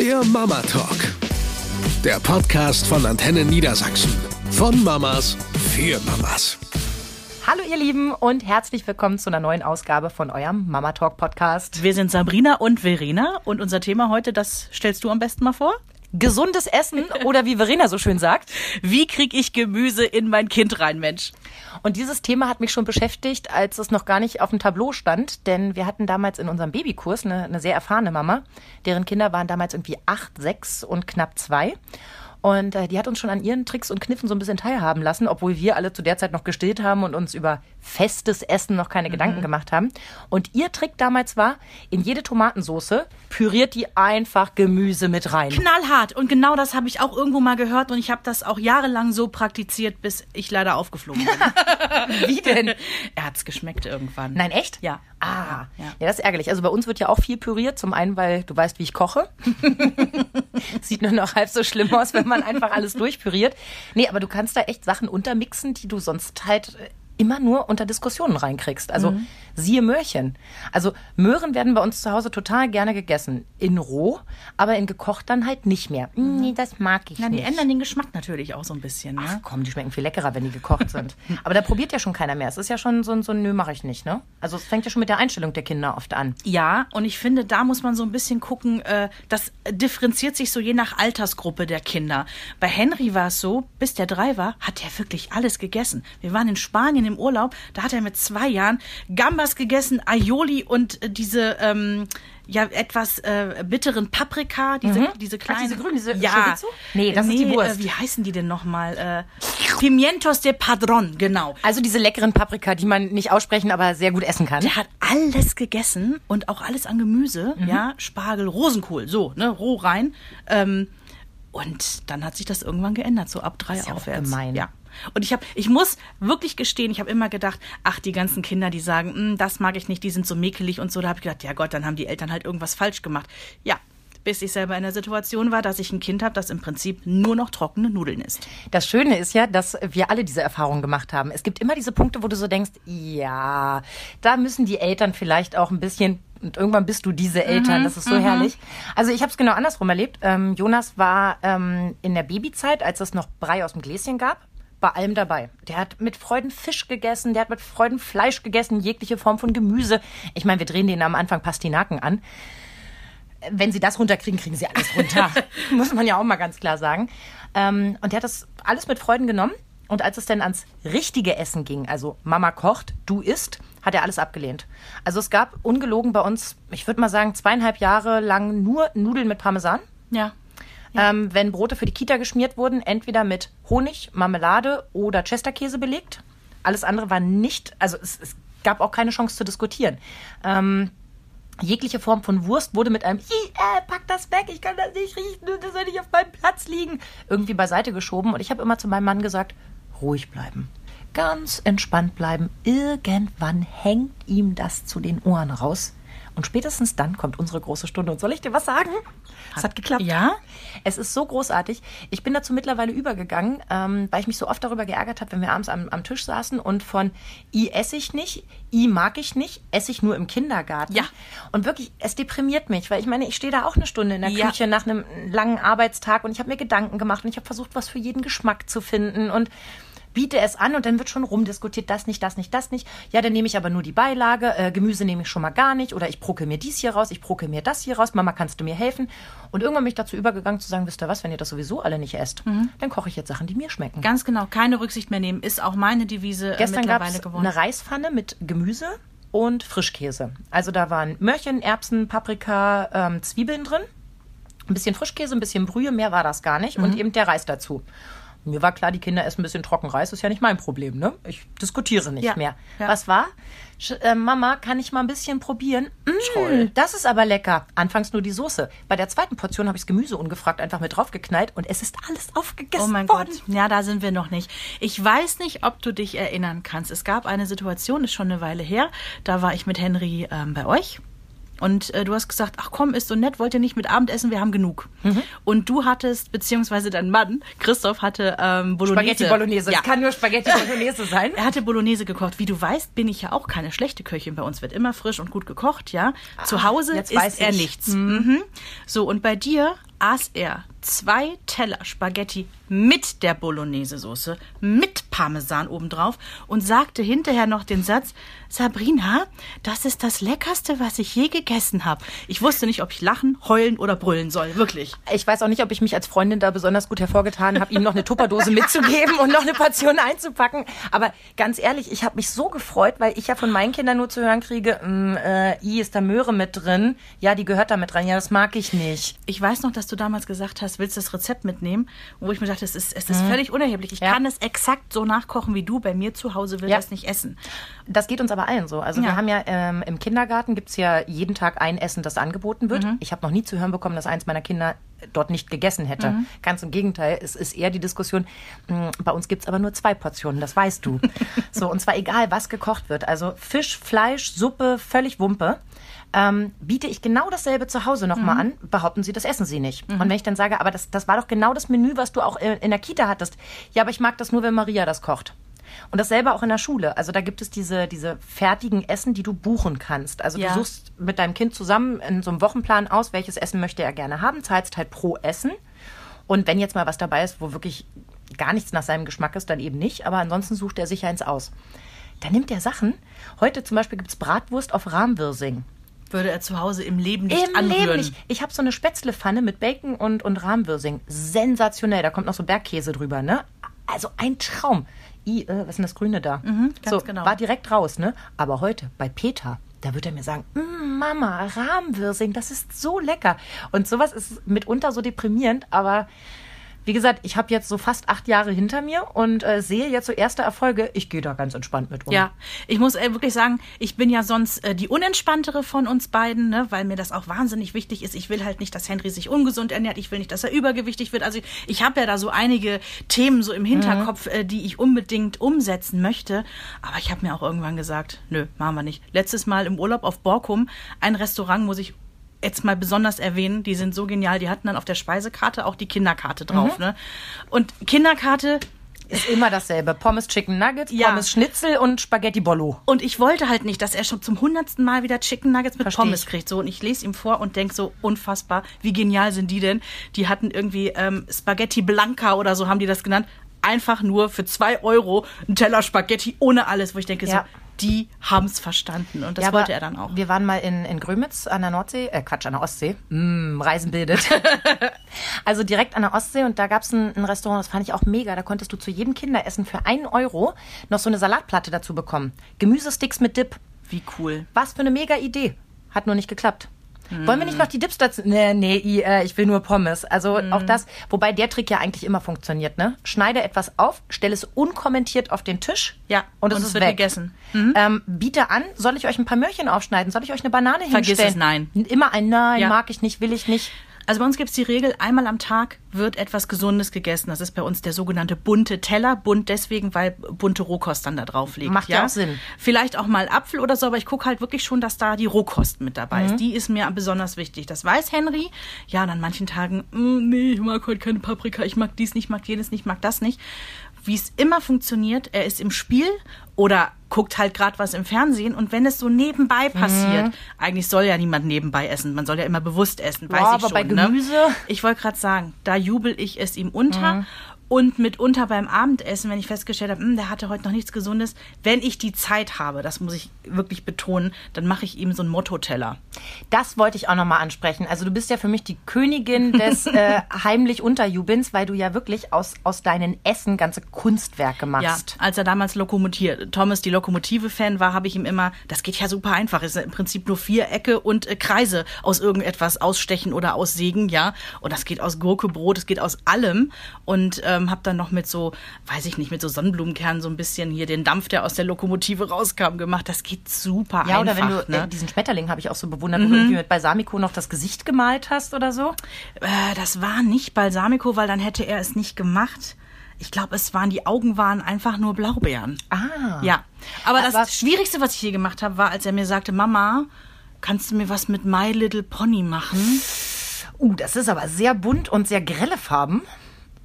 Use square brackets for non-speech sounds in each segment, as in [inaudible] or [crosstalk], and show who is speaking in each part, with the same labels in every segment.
Speaker 1: Der Mama Talk. Der Podcast von Antenne Niedersachsen. Von Mamas für Mamas.
Speaker 2: Hallo ihr Lieben und herzlich willkommen zu einer neuen Ausgabe von eurem Mama Talk Podcast.
Speaker 3: Wir sind Sabrina und Verena und unser Thema heute, das stellst du am besten mal vor?
Speaker 2: Gesundes Essen [laughs] oder wie Verena so schön sagt,
Speaker 3: wie kriege ich Gemüse in mein Kind rein, Mensch?
Speaker 2: Und dieses Thema hat mich schon beschäftigt, als es noch gar nicht auf dem Tableau stand, denn wir hatten damals in unserem Babykurs eine, eine sehr erfahrene Mama, deren Kinder waren damals irgendwie acht, sechs und knapp zwei. Und äh, die hat uns schon an ihren Tricks und Kniffen so ein bisschen teilhaben lassen, obwohl wir alle zu der Zeit noch gestillt haben und uns über festes Essen noch keine mhm. Gedanken gemacht haben. Und ihr Trick damals war, in jede Tomatensoße püriert die einfach Gemüse mit rein.
Speaker 3: Knallhart. Und genau das habe ich auch irgendwo mal gehört und ich habe das auch jahrelang so praktiziert, bis ich leider aufgeflogen bin. [laughs]
Speaker 2: Wie denn?
Speaker 3: Er hat's geschmeckt irgendwann.
Speaker 2: Nein, echt?
Speaker 3: Ja.
Speaker 2: Ah, ja. ja, das ist ärgerlich. Also bei uns wird ja auch viel püriert. Zum einen, weil du weißt, wie ich koche. [laughs] Sieht nur noch halb so schlimm aus, wenn man einfach alles durchpüriert. Nee, aber du kannst da echt Sachen untermixen, die du sonst halt immer nur unter Diskussionen reinkriegst. Also mhm. siehe Möhrchen. Also Möhren werden bei uns zu Hause total gerne gegessen. In roh, aber in gekocht dann halt nicht mehr.
Speaker 3: Mhm. Nee, das mag ich
Speaker 2: Na,
Speaker 3: nicht.
Speaker 2: Die ändern den Geschmack natürlich auch so ein bisschen. Ne?
Speaker 3: Ach komm, die schmecken viel leckerer, wenn die gekocht sind. [laughs] aber da probiert ja schon keiner mehr. Es ist ja schon so, so nö, mache ich nicht. Ne? Also es fängt ja schon mit der Einstellung der Kinder oft an.
Speaker 2: Ja, und ich finde, da muss man so ein bisschen gucken, äh, das differenziert sich so je nach Altersgruppe der Kinder. Bei Henry war es so, bis der drei war, hat er wirklich alles gegessen. Wir waren in Spanien im Urlaub, da hat er mit zwei Jahren Gambas gegessen, Aioli und äh, diese ähm, ja etwas äh, bitteren Paprika, diese, mhm. diese kleinen. Ach,
Speaker 3: diese grünen, diese
Speaker 2: ja. Chorizo?
Speaker 3: Nee, das nee, ist die Wurst.
Speaker 2: Äh, wie heißen die denn nochmal? Äh, Pimientos de Padron, genau.
Speaker 3: Also diese leckeren Paprika, die man nicht aussprechen, aber sehr gut essen kann.
Speaker 2: Der hat alles gegessen und auch alles an Gemüse, mhm. ja, Spargel, Rosenkohl, so, ne, roh rein. Ähm, und dann hat sich das irgendwann geändert, so ab drei
Speaker 3: das ist ja
Speaker 2: aufwärts.
Speaker 3: Gemein.
Speaker 2: Ja. Und ich habe, ich muss wirklich gestehen, ich habe immer gedacht, ach, die ganzen Kinder, die sagen, hm, das mag ich nicht, die sind so mäkelig und so. Da habe ich gedacht, ja Gott, dann haben die Eltern halt irgendwas falsch gemacht. Ja, bis ich selber in der Situation war, dass ich ein Kind habe, das im Prinzip nur noch trockene Nudeln isst.
Speaker 3: Das Schöne ist ja, dass wir alle diese Erfahrung gemacht haben. Es gibt immer diese Punkte, wo du so denkst, ja, da müssen die Eltern vielleicht auch ein bisschen und irgendwann bist du diese Eltern. Mhm, das ist so mhm. herrlich. Also ich habe es genau andersrum erlebt. Ähm, Jonas war ähm, in der Babyzeit, als es noch Brei aus dem Gläschen gab bei allem dabei. Der hat mit Freuden Fisch gegessen, der hat mit Freuden Fleisch gegessen, jegliche Form von Gemüse. Ich meine, wir drehen denen am Anfang Pastinaken an. Wenn sie das runterkriegen, kriegen sie alles runter. [laughs] Muss man ja auch mal ganz klar sagen. Ähm, und der hat das alles mit Freuden genommen. Und als es dann ans richtige Essen ging, also Mama kocht, du isst, hat er alles abgelehnt. Also es gab ungelogen bei uns, ich würde mal sagen, zweieinhalb Jahre lang nur Nudeln mit Parmesan.
Speaker 2: Ja.
Speaker 3: Ähm, wenn Brote für die Kita geschmiert wurden, entweder mit Honig, Marmelade oder Chesterkäse belegt. Alles andere war nicht, also es, es gab auch keine Chance zu diskutieren. Ähm, jegliche Form von Wurst wurde mit einem äh, pack das weg, ich kann das nicht riechen, das soll nicht auf meinem Platz liegen, irgendwie beiseite geschoben. Und ich habe immer zu meinem Mann gesagt, ruhig bleiben. Ganz entspannt bleiben. Irgendwann hängt ihm das zu den Ohren raus. Und spätestens dann kommt unsere große Stunde. Und soll ich dir was sagen? Es hat geklappt.
Speaker 2: Ja?
Speaker 3: Es ist so großartig. Ich bin dazu mittlerweile übergegangen, ähm, weil ich mich so oft darüber geärgert habe, wenn wir abends am, am Tisch saßen und von I esse ich nicht, I mag ich nicht, esse ich nur im Kindergarten.
Speaker 2: Ja.
Speaker 3: Und wirklich, es deprimiert mich, weil ich meine, ich stehe da auch eine Stunde in der ja. Küche nach einem langen Arbeitstag und ich habe mir Gedanken gemacht und ich habe versucht, was für jeden Geschmack zu finden und biete es an und dann wird schon rumdiskutiert, das nicht, das nicht, das nicht. Ja, dann nehme ich aber nur die Beilage, äh, Gemüse nehme ich schon mal gar nicht oder ich brucke mir dies hier raus, ich brucke mir das hier raus, Mama, kannst du mir helfen? Und irgendwann bin ich dazu übergegangen zu sagen, wisst ihr was, wenn ihr das sowieso alle nicht esst, mhm. dann koche ich jetzt Sachen, die mir schmecken.
Speaker 2: Ganz genau, keine Rücksicht mehr nehmen, ist auch meine Devise
Speaker 3: äh, Gestern mittlerweile gab's geworden. eine Reispfanne mit Gemüse und Frischkäse. Also da waren Möhrchen, Erbsen, Paprika, ähm, Zwiebeln drin. Ein bisschen Frischkäse, ein bisschen Brühe, mehr war das gar nicht. Mhm. Und eben der Reis dazu. Mir war klar, die Kinder essen ein bisschen Trockenreis, ist ja nicht mein Problem, ne? Ich diskutiere nicht
Speaker 2: ja,
Speaker 3: mehr.
Speaker 2: Ja.
Speaker 3: Was war? Sch äh, Mama, kann ich mal ein bisschen probieren?
Speaker 2: Toll.
Speaker 3: Das ist aber lecker. Anfangs nur die Soße. Bei der zweiten Portion habe ich das Gemüse ungefragt einfach mit draufgeknallt und es ist alles aufgegessen
Speaker 2: Oh mein
Speaker 3: worden.
Speaker 2: Gott. Ja, da sind wir noch nicht. Ich weiß nicht, ob du dich erinnern kannst. Es gab eine Situation, ist schon eine Weile her. Da war ich mit Henry ähm, bei euch und äh, du hast gesagt, ach komm, ist so nett, wollt ihr nicht mit Abendessen, wir haben genug. Mhm. Und du hattest, beziehungsweise dein Mann, Christoph, hatte ähm, Bolognese.
Speaker 3: Spaghetti Bolognese.
Speaker 2: Ja.
Speaker 3: Es kann nur Spaghetti Bolognese sein.
Speaker 2: Er hatte Bolognese gekocht. Wie du weißt, bin ich ja auch keine schlechte Köchin. Bei uns wird immer frisch und gut gekocht, ja. Ah, Zu Hause ist er nichts. Mhm. Mhm. So, und bei dir aß er zwei Teller Spaghetti mit der Bolognese-Soße, mit Parmesan obendrauf und sagte hinterher noch den Satz, Sabrina, das ist das Leckerste, was ich je gegessen habe. Ich wusste nicht, ob ich lachen, heulen oder brüllen soll, wirklich.
Speaker 3: Ich weiß auch nicht, ob ich mich als Freundin da besonders gut hervorgetan habe, ihm noch eine Tupperdose mitzugeben und noch eine Portion einzupacken. Aber ganz ehrlich, ich habe mich so gefreut, weil ich ja von meinen Kindern nur zu hören kriege, mm, äh, I ist da Möhre mit drin. Ja, die gehört da mit rein. Ja, das mag ich nicht.
Speaker 2: Ich weiß noch, dass du damals gesagt hast, willst du das Rezept mitnehmen? Wo ich mir dachte, es ist, es ist mhm. völlig unerheblich. Ich ja. kann es exakt so nachkochen wie du. Bei mir zu Hause will ja. das nicht essen.
Speaker 3: Das geht uns aber allen so. Also ja. wir haben ja ähm, im Kindergarten gibt es ja jeden Tag ein Essen, das angeboten wird. Mhm. Ich habe noch nie zu hören bekommen, dass eins meiner Kinder dort nicht gegessen hätte. Mhm. Ganz im Gegenteil, es ist eher die Diskussion, mh, hm, bei uns gibt es aber nur zwei Portionen, das weißt du. [laughs] so, und zwar egal, was gekocht wird. Also Fisch, Fleisch, Suppe, völlig Wumpe. Ähm, biete ich genau dasselbe zu Hause nochmal mhm. an, behaupten sie, das essen sie nicht. Mhm. Und wenn ich dann sage, aber das, das war doch genau das Menü, was du auch in der Kita hattest. Ja, aber ich mag das nur, wenn Maria das kocht. Und dasselbe auch in der Schule. Also da gibt es diese, diese fertigen Essen, die du buchen kannst. Also ja. du suchst mit deinem Kind zusammen in so einem Wochenplan aus, welches Essen möchte er gerne haben, zahlst halt pro Essen. Und wenn jetzt mal was dabei ist, wo wirklich gar nichts nach seinem Geschmack ist, dann eben nicht. Aber ansonsten sucht er sich eins aus. Da nimmt er Sachen. Heute zum Beispiel gibt es Bratwurst auf Rahmwirsing
Speaker 2: würde er zu Hause im Leben nicht Im anrühren. Leben nicht.
Speaker 3: Ich habe so eine Spätzlepfanne mit Bacon und, und Rahmwirsing. Sensationell. Da kommt noch so Bergkäse drüber, ne? Also ein Traum. I, äh, was ist denn das Grüne da? Mhm, so, genau. War direkt raus, ne? Aber heute bei Peter, da wird er mir sagen, mm, Mama, Rahmwirsing, das ist so lecker. Und sowas ist mitunter so deprimierend, aber wie gesagt, ich habe jetzt so fast acht Jahre hinter mir und äh, sehe jetzt so erste Erfolge. Ich gehe da ganz entspannt mit um.
Speaker 2: Ja, ich muss äh, wirklich sagen, ich bin ja sonst äh, die unentspanntere von uns beiden, ne, weil mir das auch wahnsinnig wichtig ist. Ich will halt nicht, dass Henry sich ungesund ernährt. Ich will nicht, dass er übergewichtig wird. Also ich, ich habe ja da so einige Themen so im Hinterkopf, mhm. äh, die ich unbedingt umsetzen möchte. Aber ich habe mir auch irgendwann gesagt, nö, machen wir nicht. Letztes Mal im Urlaub auf Borkum, ein Restaurant muss ich jetzt mal besonders erwähnen, die sind so genial, die hatten dann auf der Speisekarte auch die Kinderkarte drauf. Mhm. Ne? Und Kinderkarte
Speaker 3: ist immer dasselbe. Pommes Chicken Nuggets, ja. Pommes Schnitzel und Spaghetti Bollo.
Speaker 2: Und ich wollte halt nicht, dass er schon zum hundertsten Mal wieder Chicken Nuggets mit Versteh Pommes ich. kriegt. So, und ich lese ihm vor und denke so, unfassbar, wie genial sind die denn? Die hatten irgendwie ähm, Spaghetti Blanca oder so haben die das genannt. Einfach nur für zwei Euro ein Teller Spaghetti ohne alles, wo ich denke ja. so, die haben es verstanden und das ja, wollte er dann auch.
Speaker 3: Wir waren mal in, in Grömitz an der Nordsee, äh Quatsch, an der Ostsee. Mm, Reisen bildet. [laughs] also direkt an der Ostsee und da gab es ein, ein, Restaurant, das fand ich auch mega. Da konntest du zu jedem Kinderessen für einen Euro noch so eine Salatplatte dazu bekommen. Gemüsesticks mit Dip.
Speaker 2: Wie cool.
Speaker 3: Was für eine mega Idee. Hat nur nicht geklappt. Hm. Wollen wir nicht noch die Dips dazu? Nee, nee, ich, äh, ich will nur Pommes. Also hm. auch das, wobei der Trick ja eigentlich immer funktioniert, ne? Schneide etwas auf, stelle es unkommentiert auf den Tisch.
Speaker 2: Ja, und, und es wird weg. gegessen.
Speaker 3: Mhm. Ähm, biete an, soll ich euch ein paar Möhrchen aufschneiden? Soll ich euch eine Banane
Speaker 2: Vergiss hinstellen? Vergiss es,
Speaker 3: nein. Immer ein Nein, ja. mag ich nicht, will ich nicht.
Speaker 2: Also bei uns gibt es die Regel, einmal am Tag wird etwas Gesundes gegessen. Das ist bei uns der sogenannte bunte Teller. Bunt deswegen, weil bunte Rohkost dann da drauf liegt.
Speaker 3: Macht ja auch Sinn.
Speaker 2: Vielleicht auch mal Apfel oder so, aber ich gucke halt wirklich schon, dass da die Rohkost mit dabei mhm. ist. Die ist mir besonders wichtig. Das weiß Henry. Ja, und an manchen Tagen, mm, nee, ich mag heute keine Paprika, ich mag dies nicht, mag jenes nicht, mag das nicht wie es immer funktioniert, er ist im Spiel oder guckt halt gerade was im Fernsehen und wenn es so nebenbei passiert, mhm. eigentlich soll ja niemand nebenbei essen, man soll ja immer bewusst essen, weiß
Speaker 3: Boah,
Speaker 2: ich
Speaker 3: aber
Speaker 2: schon.
Speaker 3: Bei ne? Gemüse? Ne?
Speaker 2: Ich wollte gerade sagen, da jubel ich es ihm unter mhm. Und mitunter beim Abendessen, wenn ich festgestellt habe, hm, der hatte heute noch nichts Gesundes, wenn ich die Zeit habe, das muss ich wirklich betonen, dann mache ich ihm so einen Motto-Teller.
Speaker 3: Das wollte ich auch nochmal ansprechen. Also du bist ja für mich die Königin des [laughs] äh, heimlich Unterjubins, weil du ja wirklich aus, aus deinen Essen ganze Kunstwerke machst.
Speaker 2: Ja, als er damals Lokomotiv, Thomas die Lokomotive-Fan war, habe ich ihm immer, das geht ja super einfach, es ist im Prinzip nur Vierecke und äh, Kreise aus irgendetwas ausstechen oder aussägen, ja. Und das geht aus Gurke, Brot, es geht aus allem. Und ähm, ähm, habe dann noch mit so, weiß ich nicht, mit so Sonnenblumenkernen so ein bisschen hier den Dampf, der aus der Lokomotive rauskam, gemacht. Das geht super ja, einfach. Ja, oder wenn du,
Speaker 3: ne? äh, diesen Schmetterling habe ich auch so bewundert, mhm. wo du irgendwie mit Balsamico noch das Gesicht gemalt hast oder so.
Speaker 2: Äh, das war nicht Balsamico, weil dann hätte er es nicht gemacht. Ich glaube, es waren die Augen waren einfach nur Blaubeeren.
Speaker 3: Ah.
Speaker 2: Ja. Aber das, das Schwierigste, was ich hier gemacht habe, war, als er mir sagte, Mama, kannst du mir was mit My Little Pony machen?
Speaker 3: Uh, das ist aber sehr bunt und sehr grelle Farben.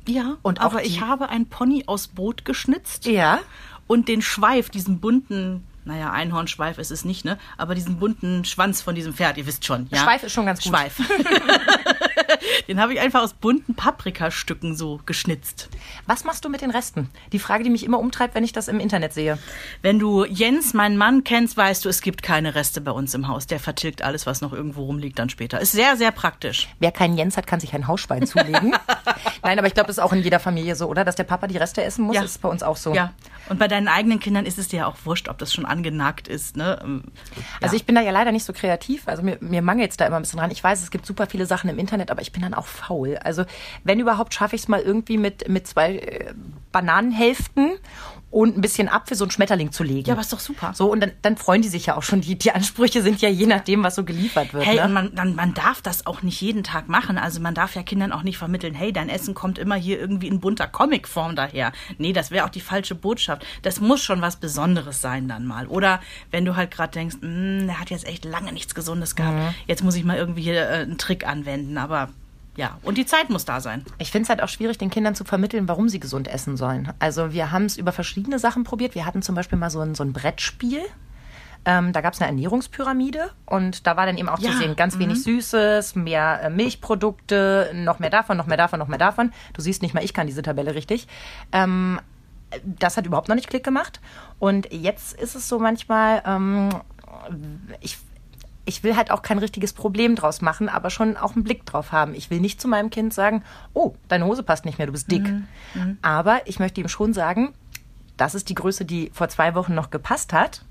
Speaker 2: Ja, und aber ich habe ein Pony aus Boot geschnitzt.
Speaker 3: Ja.
Speaker 2: Und den Schweif, diesen bunten, naja, Einhornschweif ist es nicht, ne? Aber diesen bunten Schwanz von diesem Pferd, ihr wisst schon, ja.
Speaker 3: Schweif ist schon ganz gut.
Speaker 2: Schweif. [laughs] Den habe ich einfach aus bunten Paprikastücken so geschnitzt.
Speaker 3: Was machst du mit den Resten? Die Frage, die mich immer umtreibt, wenn ich das im Internet sehe.
Speaker 2: Wenn du Jens, meinen Mann, kennst, weißt du, es gibt keine Reste bei uns im Haus. Der vertilgt alles, was noch irgendwo rumliegt, dann später. Ist sehr, sehr praktisch.
Speaker 3: Wer keinen Jens hat, kann sich ein Hausschwein zulegen. [laughs] Nein, aber ich glaube, das ist auch in jeder Familie so, oder? Dass der Papa die Reste essen muss,
Speaker 2: Ja.
Speaker 3: ist bei uns auch so.
Speaker 2: Ja. Und bei deinen eigenen Kindern ist es dir ja auch wurscht, ob das schon angenagt ist. Ne? Ähm,
Speaker 3: Also
Speaker 2: ja.
Speaker 3: ich bin da ja leider nicht so kreativ. Also mir, mir mangelt es da immer ein bisschen dran. Ich weiß, es gibt super viele Sachen im Internet, aber ich bin dann auch faul. Also wenn überhaupt, schaffe ich es mal irgendwie mit, mit zwei äh, Bananenhälften und ein bisschen Apfel so einen Schmetterling zu legen.
Speaker 2: Ja, aber ist doch super.
Speaker 3: So, und dann, dann freuen die sich ja auch schon. Die, die Ansprüche sind ja je nachdem, was so geliefert wird.
Speaker 2: Hey,
Speaker 3: ne?
Speaker 2: und man, man, man darf das auch nicht jeden Tag machen. Also man darf ja Kindern auch nicht vermitteln, hey, dein Essen kommt immer hier irgendwie in bunter Comicform daher. Nee, das wäre auch die falsche Botschaft. Das muss schon was Besonderes sein dann mal. Oder wenn du halt gerade denkst, "Mm, der hat jetzt echt lange nichts Gesundes gehabt.
Speaker 3: Mhm.
Speaker 2: Jetzt muss ich mal irgendwie hier äh, einen Trick anwenden. Aber ja, und die Zeit muss da sein.
Speaker 3: Ich finde es halt auch schwierig, den Kindern zu vermitteln, warum sie gesund essen sollen. Also wir haben es über verschiedene Sachen probiert. Wir hatten zum Beispiel mal so ein, so ein Brettspiel. Ähm, da gab es eine Ernährungspyramide und da war dann eben auch
Speaker 2: Ja,
Speaker 3: zu sehen, ganz wenig Süßes, mehr äh, Milchprodukte, noch mehr davon, noch mehr davon, noch mehr davon. Du siehst nicht mal, ich kann diese Tabelle richtig. Ähm, das hat überhaupt noch nicht Klick gemacht. Und jetzt ist es so manchmal, ähm, ich, ich will halt auch kein richtiges Problem draus machen, aber schon auch einen Blick drauf haben. Ich will nicht zu meinem Kind sagen, oh, deine Hose passt nicht mehr, du bist dick. Aber ich möchte ihm schon sagen, das ist die Größe, die vor zwei Wochen noch gepasst hat.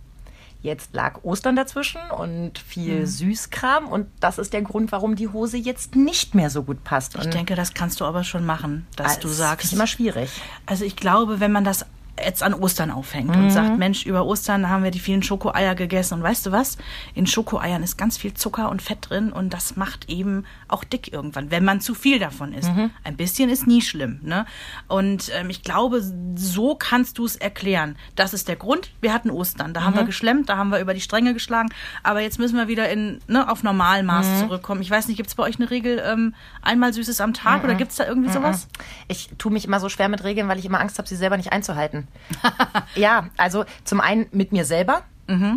Speaker 3: Jetzt lag Ostern dazwischen und viel Süßkram und das ist der Grund, warum die Hose jetzt nicht mehr so gut passt.
Speaker 2: Ich
Speaker 3: Und
Speaker 2: denke, das kannst du aber schon machen, dass du
Speaker 3: das
Speaker 2: sagst.
Speaker 3: ist immer schwierig.
Speaker 2: Also ich glaube, wenn man das jetzt an Ostern aufhängt und sagt, Mensch, über Ostern haben wir die vielen Schokoeier gegessen und weißt du was? In Schokoeiern ist ganz viel Zucker und Fett drin und das macht eben auch dick irgendwann, wenn man zu viel davon isst. Ein bisschen ist nie schlimm, ne? Und ähm, ich glaube, so kannst du es erklären. Das ist der Grund. Wir hatten Ostern, da haben wir geschlemmt, da haben wir über die Stränge geschlagen, aber jetzt müssen wir wieder in ne, auf Normalmaß zurückkommen. Ich weiß nicht, gibt es bei euch eine Regel ähm, einmal Süßes am Tag oder gibt es da irgendwie sowas?
Speaker 3: Ich tue mich immer so schwer mit Regeln, weil ich immer Angst habe, sie selber nicht einzuhalten. [laughs] ja, also zum einen mit mir selber.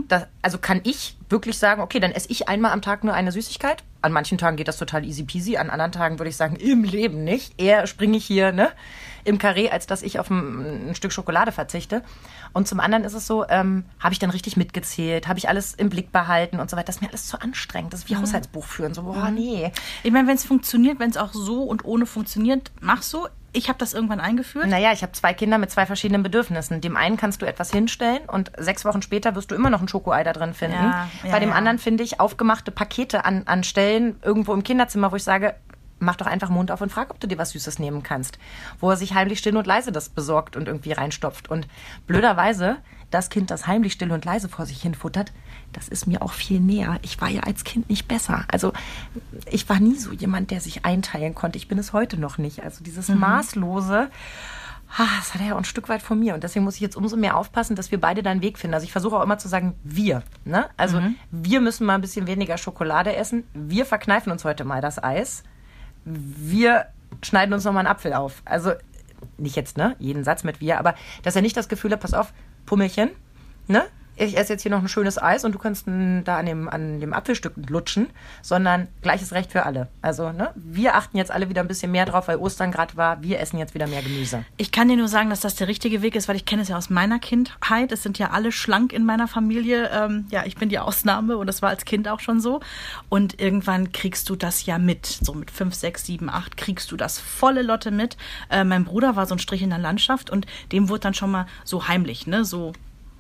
Speaker 3: Da, also kann ich wirklich sagen, okay, dann esse ich einmal am Tag nur eine Süßigkeit. An manchen Tagen geht das total easy peasy, an anderen Tagen würde ich sagen, im Leben nicht. Eher springe ich hier ne, im Karree, als dass ich auf ein, ein Stück Schokolade verzichte. Und zum anderen ist es so, ähm, habe ich dann richtig mitgezählt, habe ich alles im Blick behalten und so weiter. Das ist mir alles zu anstrengend. Das ist wie Haushaltsbuch führen. So, boah, nee.
Speaker 2: Ich meine, wenn es funktioniert, wenn es auch so und ohne funktioniert, mach so. Ich habe das irgendwann eingeführt.
Speaker 3: Naja, ich habe zwei Kinder mit zwei verschiedenen Bedürfnissen. Dem einen kannst du etwas hinstellen und sechs Wochen später wirst du immer noch ein Schokoei da drin finden.
Speaker 2: Ja, ja,
Speaker 3: Bei dem
Speaker 2: ja.
Speaker 3: anderen finde ich aufgemachte Pakete an, an Stellen irgendwo im Kinderzimmer, wo ich sage, mach doch einfach Mund auf und frag, ob du dir was Süßes nehmen kannst. Wo er sich heimlich still und leise das besorgt und irgendwie reinstopft. Und blöderweise, das Kind, das heimlich still und leise vor sich hin futtert, das ist mir auch viel näher. Ich war ja als Kind nicht besser. Also ich war nie so jemand, der sich einteilen konnte. Ich bin es heute noch nicht. Also dieses maßlose, ah, das hat er ja auch ein Stück weit von mir. Und deswegen muss ich jetzt umso mehr aufpassen, dass wir beide da einen Weg finden. Also ich versuche auch immer zu sagen, wir. Ne? Also wir müssen mal ein bisschen weniger Schokolade essen. Wir verkneifen uns heute mal das Eis. Wir schneiden uns nochmal einen Apfel auf. Also nicht jetzt, ne? Jeden Satz mit wir, aber dass er nicht das Gefühl hat, pass auf, Pummelchen, ne? Ich esse jetzt hier noch ein schönes Eis und du kannst da an dem, an dem Apfelstück lutschen, sondern gleiches Recht für alle. Also, ne? Wir achten jetzt alle wieder ein bisschen mehr drauf, weil Ostern gerade war. Wir essen jetzt wieder mehr Gemüse.
Speaker 2: Ich kann dir nur sagen, dass das der richtige Weg ist, weil ich kenne es ja aus meiner Kindheit. Es sind ja alle schlank in meiner Familie. Ähm, ja, ich bin die Ausnahme und das war als Kind auch schon so. Und irgendwann kriegst du das ja mit. So mit fünf, sechs, sieben, acht kriegst du das volle Lotte mit. Äh, mein Bruder war so ein Strich in der Landschaft und dem wurde dann schon mal so heimlich, ne, so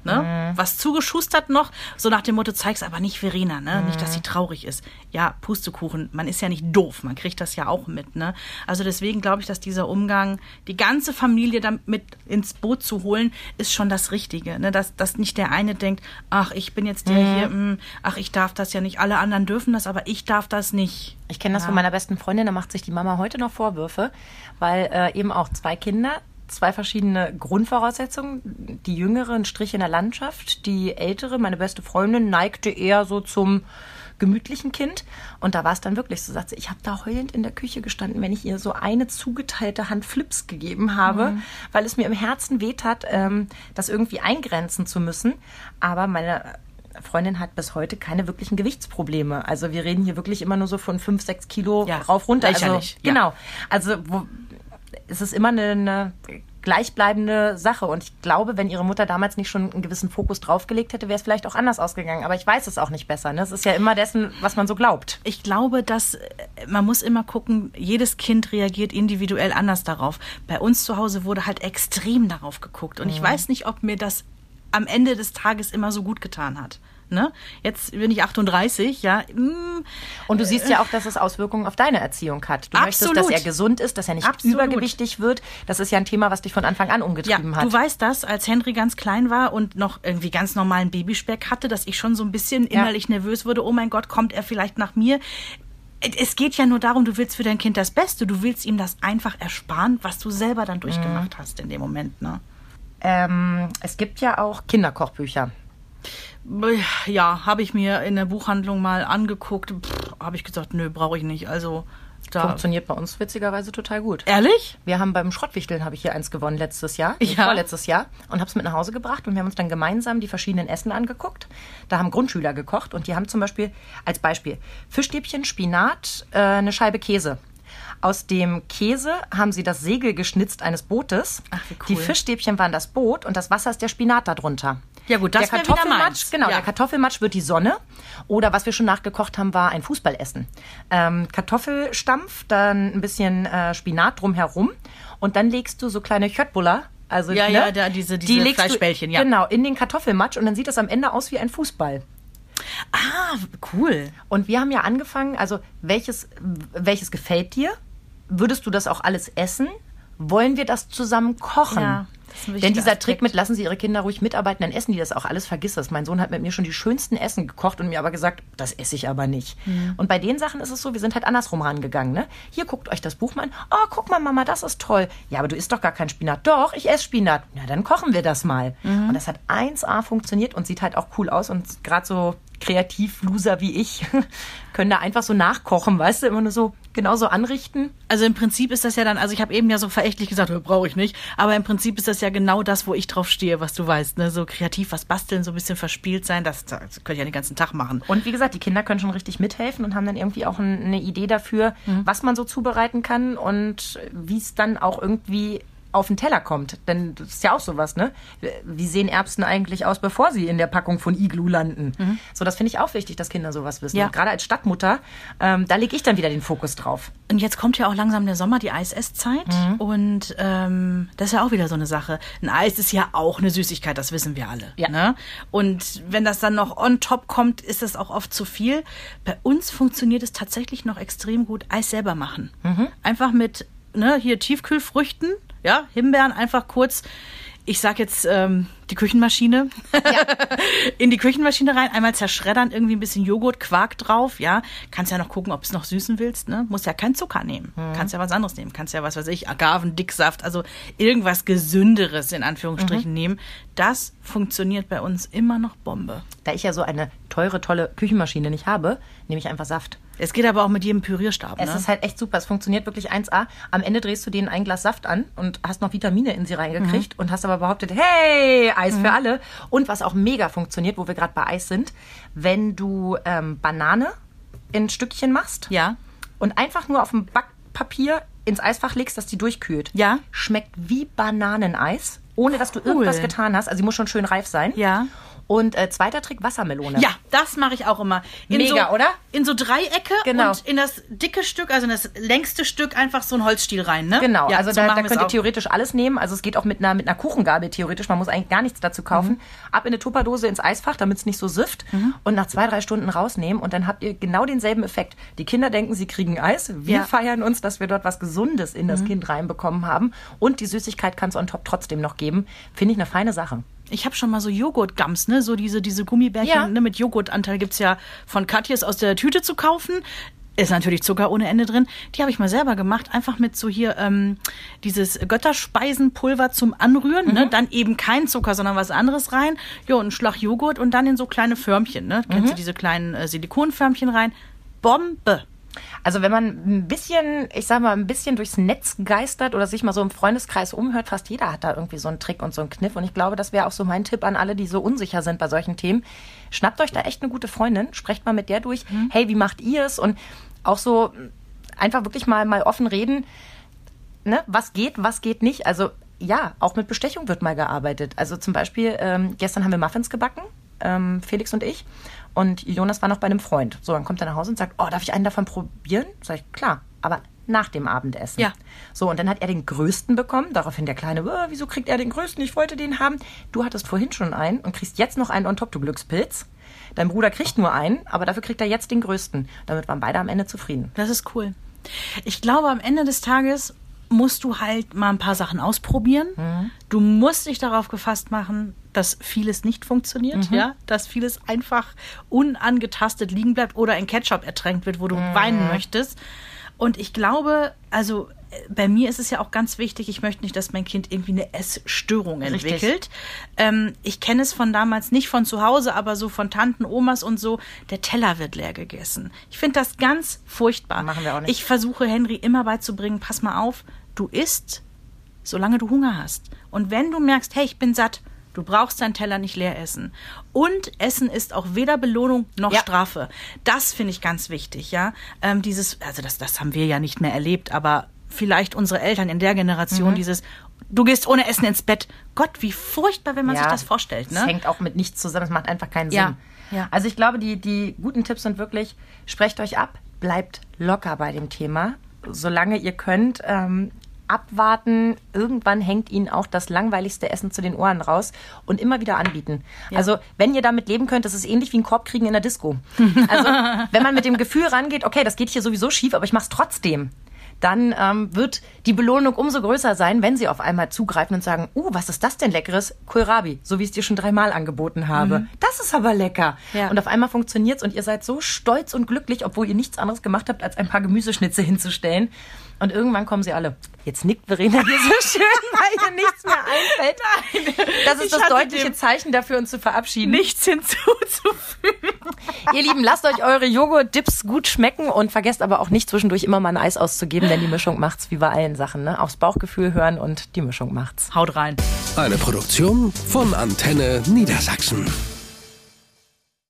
Speaker 2: Ne? Was zugeschustert noch, so nach dem Motto, zeig's aber nicht Verena, ne? Nicht, dass sie traurig ist. Ja, Pustekuchen, man ist ja nicht doof, man kriegt das ja auch mit, ne? Also deswegen glaube ich, dass dieser Umgang, die ganze Familie damit ins Boot zu holen, ist schon das Richtige, ne? Dass, dass nicht der eine denkt, ach, ich bin jetzt der hier, mh, ach, ich darf das ja nicht, alle anderen dürfen das, aber ich darf das nicht.
Speaker 3: Ich kenne das von meiner besten Freundin, da macht sich die Mama heute noch Vorwürfe, weil äh, eben auch zwei Kinder, zwei verschiedene Grundvoraussetzungen. Die jüngere ein Strich in der Landschaft, die ältere, meine beste Freundin, neigte eher so zum gemütlichen Kind. Und da war es dann wirklich so, sagt sie, ich habe da heulend in der Küche gestanden, wenn ich ihr so eine zugeteilte Hand Flips gegeben habe, weil es mir im Herzen wehtat, ähm, das irgendwie eingrenzen zu müssen. Aber meine Freundin hat bis heute keine wirklichen Gewichtsprobleme. Also wir reden hier wirklich immer nur so von fünf, sechs Kilo
Speaker 2: Ja,
Speaker 3: rauf runter. Also,
Speaker 2: ja.
Speaker 3: Genau. Also wo, es ist immer eine, eine gleichbleibende Sache. Und ich glaube, wenn ihre Mutter damals nicht schon einen gewissen Fokus draufgelegt hätte, wäre es vielleicht auch anders ausgegangen. Aber ich weiß es auch nicht besser. Ne? Es ist ja immer dessen, was man so glaubt.
Speaker 2: Ich glaube, dass äh, man muss immer gucken, jedes Kind reagiert individuell anders darauf. Bei uns zu Hause wurde halt extrem darauf geguckt. Und ich weiß nicht, ob mir das am Ende des Tages immer so gut getan hat. Ne? Jetzt bin ich 38, ja. mm,
Speaker 3: Und du siehst ja auch, dass es Auswirkungen auf deine Erziehung hat. Du möchtest, dass
Speaker 2: Absolut.
Speaker 3: er gesund ist, dass er nicht
Speaker 2: Absolut.
Speaker 3: übergewichtig wird. Das ist ja ein Thema, was dich von Anfang an
Speaker 2: Ja,
Speaker 3: umgetrieben hat.
Speaker 2: du weißt das, als Henry ganz klein war und noch irgendwie ganz normalen Babyspeck hatte, dass ich schon so ein bisschen
Speaker 3: Ja.
Speaker 2: innerlich nervös wurde. Oh mein Gott, kommt er vielleicht nach mir? Es geht ja nur darum, du willst für dein Kind das Beste. Du willst ihm das einfach ersparen, was du selber dann durchgemacht
Speaker 3: Mhm.
Speaker 2: hast in dem Moment. Ne?
Speaker 3: ähm, es gibt ja auch Kinderkochbücher.
Speaker 2: Ja, habe ich mir in der Buchhandlung mal angeguckt. Habe ich gesagt, nö, brauche ich nicht. Also da.
Speaker 3: Funktioniert bei uns witzigerweise total gut.
Speaker 2: Ehrlich?
Speaker 3: Wir haben beim Schrottwichteln habe ich hier eins gewonnen letztes Jahr,
Speaker 2: Ja.
Speaker 3: vorletztes Jahr und habe es mit nach Hause gebracht und wir haben uns dann gemeinsam die verschiedenen Essen angeguckt. Da haben Grundschüler gekocht und die haben zum Beispiel als Beispiel Fischstäbchen, Spinat, äh, eine Scheibe Käse. Aus dem Käse haben sie das Segel geschnitzt eines Bootes.
Speaker 2: Ach, wie cool.
Speaker 3: Die Fischstäbchen waren das Boot und das Wasser ist der Spinat darunter.
Speaker 2: Ja, gut, das
Speaker 3: der Kartoffelmatsch, genau,
Speaker 2: Ja.
Speaker 3: der Kartoffelmatsch wird die Sonne. Oder was wir schon nachgekocht haben, war ein Fußballessen. Ähm, Kartoffelstampf, dann ein bisschen äh, Spinat drumherum und dann legst du so kleine Köttbullar. Also,
Speaker 2: Ja,
Speaker 3: ne,
Speaker 2: ja, da diese- diese
Speaker 3: die
Speaker 2: Fleischbällchen,
Speaker 3: du,
Speaker 2: ja.
Speaker 3: Genau, in den Kartoffelmatsch und dann sieht das am Ende aus wie ein Fußball.
Speaker 2: Ah, cool.
Speaker 3: Und wir haben ja angefangen, also welches, welches gefällt dir? Würdest du das auch alles essen? Wollen wir das zusammen kochen?
Speaker 2: Ja,
Speaker 3: Denn dieser
Speaker 2: Aspekt.
Speaker 3: Trick mit lassen Sie Ihre Kinder ruhig mitarbeiten, dann essen die das auch alles, vergiss das. Mein Sohn hat mit mir schon die schönsten Essen gekocht und mir aber gesagt, das esse ich aber nicht.
Speaker 2: Mhm.
Speaker 3: Und bei den Sachen ist es so, wir sind halt andersrum rangegangen. Ne? Hier guckt euch das Buch mal an. Oh, guck mal, Mama, das ist toll. Ja, aber du isst doch gar kein Spinat. Doch, ich esse Spinat. Na, dann kochen wir das mal.
Speaker 2: Mhm.
Speaker 3: Und das hat 1A funktioniert und sieht halt auch cool aus und gerade so Kreativ-Loser wie ich [laughs] können da einfach so nachkochen, weißt du, immer nur so genauso anrichten.
Speaker 2: Also im Prinzip ist das ja dann, also ich habe eben ja so verächtlich gesagt, brauche ich nicht, aber im Prinzip ist das ja genau das, wo ich drauf stehe, was du weißt, ne? So kreativ was basteln, so ein bisschen verspielt sein, das, das könnte ich ja den ganzen Tag machen.
Speaker 3: Und wie gesagt, die Kinder können schon richtig mithelfen und haben dann irgendwie auch ein, eine Idee dafür,
Speaker 2: Mhm.
Speaker 3: was man so zubereiten kann und wie es dann auch irgendwie auf den Teller kommt. Denn das ist ja auch sowas, ne? Wie sehen Erbsen eigentlich aus, bevor sie in der Packung von Iglu landen? So, das finde ich auch wichtig, dass Kinder sowas wissen.
Speaker 2: Mhm. Ja.
Speaker 3: Gerade als Stadtmutter, ähm, da lege ich dann wieder den Fokus drauf.
Speaker 2: Und jetzt kommt ja auch langsam der Sommer, die Eis-Esszeit. Und ähm, das ist ja auch wieder so eine Sache. Ein Eis ist ja auch eine Süßigkeit, das wissen wir alle.
Speaker 3: Ja.
Speaker 2: Ne? Und wenn das dann noch on top kommt, ist das auch oft zu viel. Bei uns funktioniert es tatsächlich noch extrem gut, Eis selber machen. Einfach mit ne, hier Tiefkühlfrüchten, ja, Himbeeren einfach kurz. Ich sag jetzt ähm, die Küchenmaschine. [laughs] In die Küchenmaschine rein, einmal zerschreddern, irgendwie ein bisschen Joghurt, Quark drauf, ja. Kannst ja noch gucken, ob du es noch süßen willst, ne? Musst ja kein Zucker nehmen. Kannst ja was anderes nehmen. Kannst ja, was weiß ich, Agavendicksaft, also irgendwas Gesünderes in Anführungsstrichen nehmen. Das funktioniert bei uns immer noch Bombe.
Speaker 3: Da ich ja so eine teure, tolle Küchenmaschine nicht habe, nehme ich einfach Saft.
Speaker 2: Es geht aber auch mit jedem Pürierstab,
Speaker 3: Es
Speaker 2: ne?
Speaker 3: ist halt echt super. Es funktioniert wirklich 1A. Am Ende drehst du denen ein Glas Saft an und hast noch Vitamine in sie reingekriegt
Speaker 2: Mhm.
Speaker 3: und hast aber behauptet, hey, Eis für alle. Und was auch mega funktioniert, wo wir gerade bei Eis sind, wenn du ähm, Banane in Stückchen machst
Speaker 2: ja.
Speaker 3: und einfach nur auf dem Backpapier ins Eisfach legst, dass die durchkühlt.
Speaker 2: Ja.
Speaker 3: Schmeckt wie Bananeneis, ohne dass du irgendwas getan hast. Also sie muss schon schön reif sein.
Speaker 2: Ja.
Speaker 3: Und äh, zweiter Trick, Wassermelone.
Speaker 2: Ja, das mache ich auch immer. In
Speaker 3: Mega,
Speaker 2: so,
Speaker 3: oder?
Speaker 2: In so Dreiecke
Speaker 3: Genau.
Speaker 2: und in das dicke Stück, also in das längste Stück einfach so ein Holzstiel rein, ne?
Speaker 3: Genau,
Speaker 2: ja,
Speaker 3: also
Speaker 2: so
Speaker 3: da, da könnt ihr
Speaker 2: auch.
Speaker 3: theoretisch alles nehmen. Also es geht auch mit einer, mit einer Kuchengabel theoretisch. Man muss eigentlich gar nichts dazu kaufen.
Speaker 2: Mhm.
Speaker 3: Ab in eine Tupperdose ins Eisfach, damit es nicht so süfft. Und nach zwei, drei Stunden rausnehmen. Und dann habt ihr genau denselben Effekt. Die Kinder denken, sie kriegen Eis. Wir
Speaker 2: Ja. Mhm.
Speaker 3: feiern uns, dass wir dort was Gesundes in das Kind reinbekommen haben. Und die Süßigkeit kann es on top trotzdem noch geben. Finde ich eine feine Sache.
Speaker 2: Ich habe schon mal so Joghurtgums, ne? So diese, diese Gummibärchen
Speaker 3: Ja.
Speaker 2: ne? mit Joghurtanteil gibt's ja von Katjes aus der Tüte zu kaufen. Ist natürlich Zucker ohne Ende drin. Die habe ich mal selber gemacht, einfach mit so hier ähm, dieses Götterspeisenpulver zum Anrühren. Ne? Dann eben kein Zucker, sondern was anderes rein. Ja, und einen Schlag Joghurt und dann in so kleine Förmchen. Ne? Kennst du diese kleinen äh, Silikonförmchen rein? Bombe.
Speaker 3: Also wenn man ein bisschen, ich sag mal, ein bisschen durchs Netz geistert oder sich mal so im Freundeskreis umhört, fast jeder hat da irgendwie so einen Trick und so einen Kniff. Und ich glaube, das wäre auch so mein Tipp an alle, die so unsicher sind bei solchen Themen. Schnappt euch da echt eine gute Freundin, sprecht mal mit der durch. Mhm. Hey, wie macht ihr es? Und auch so einfach wirklich mal, mal offen reden. Ne? Was geht, was geht nicht? Also ja, auch mit Bestechung wird mal gearbeitet. Also zum Beispiel, ähm, gestern haben wir Muffins gebacken, ähm, Felix und ich. Und Jonas war noch bei einem Freund. So, dann kommt er nach Hause und sagt, oh, darf ich einen davon probieren? Sag ich, klar, aber nach dem Abendessen.
Speaker 2: Ja.
Speaker 3: So, und dann hat er den größten bekommen. Daraufhin der Kleine, oh, wieso kriegt er den größten? Ich wollte den haben. Du hattest vorhin schon einen und kriegst jetzt noch einen on top, du Glückspilz. Dein Bruder kriegt nur einen, aber dafür kriegt er jetzt den größten. Damit waren beide am Ende zufrieden.
Speaker 2: Das ist cool. Ich glaube, am Ende des Tages musst du halt mal ein paar Sachen ausprobieren. Mhm. Du musst dich darauf gefasst machen, dass vieles nicht funktioniert, mhm. ja, dass vieles einfach unangetastet liegen bleibt oder in Ketchup ertränkt wird, wo du mhm. weinen möchtest. Und ich glaube, also bei mir ist es ja auch ganz wichtig, ich möchte nicht, dass mein Kind irgendwie eine Essstörung entwickelt. Ähm, ich kenne es von damals nicht von zu Hause, aber so von Tanten, Omas und so, der Teller wird leer gegessen. Ich finde das ganz furchtbar.
Speaker 3: Machen wir auch nicht.
Speaker 2: Ich versuche Henry immer beizubringen, pass mal auf, du isst, solange du Hunger hast. Und wenn du merkst, hey, ich bin satt, Du brauchst deinen Teller nicht leer essen. Und Essen ist auch weder Belohnung noch ja. Strafe. Das finde ich ganz wichtig, ja. Ähm, dieses, also das, das haben wir ja nicht mehr erlebt, aber vielleicht unsere Eltern in der Generation, mhm. dieses, du gehst ohne Essen ins Bett. Gott, wie furchtbar, wenn man ja, sich das vorstellt. Ne?
Speaker 3: Das hängt auch mit nichts zusammen, es macht einfach keinen ja. Sinn. Ja. Also ich glaube, die, die guten Tipps sind wirklich, sprecht euch ab, bleibt locker bei dem Thema, solange ihr könnt. Ähm, abwarten. Irgendwann hängt ihnen auch das langweiligste Essen zu den Ohren raus und immer wieder anbieten. Ja. Also, wenn ihr damit leben könnt, das ist ähnlich wie ein Korb kriegen in der Disco. Also, [laughs] wenn man mit dem Gefühl rangeht, okay, das geht hier sowieso schief, aber ich mach's trotzdem dann ähm, wird die Belohnung umso größer sein, wenn sie auf einmal zugreifen und sagen, uh, was ist das denn leckeres? Kohlrabi, so wie ich es dir schon dreimal angeboten habe. Mhm. Das ist aber lecker. Ja. Und auf einmal funktioniert's und ihr seid so stolz und glücklich, obwohl ihr nichts anderes gemacht habt, als ein paar Gemüseschnitze hinzustellen. Und irgendwann kommen sie alle. Jetzt nickt Verena hier so schön, [laughs] weil ihr nichts mehr einfällt. Das ist das deutliche Zeichen dafür, uns zu verabschieden.
Speaker 2: Nichts hinzuzufügen.
Speaker 3: Ihr Lieben, lasst euch eure Joghurt-Dips gut schmecken und vergesst aber auch nicht zwischendurch immer mal ein Eis auszugeben, denn die Mischung macht's wie bei allen Sachen. Ne? Aufs Bauchgefühl hören und die Mischung macht's.
Speaker 2: Haut rein.
Speaker 1: Eine Produktion von Antenne Niedersachsen.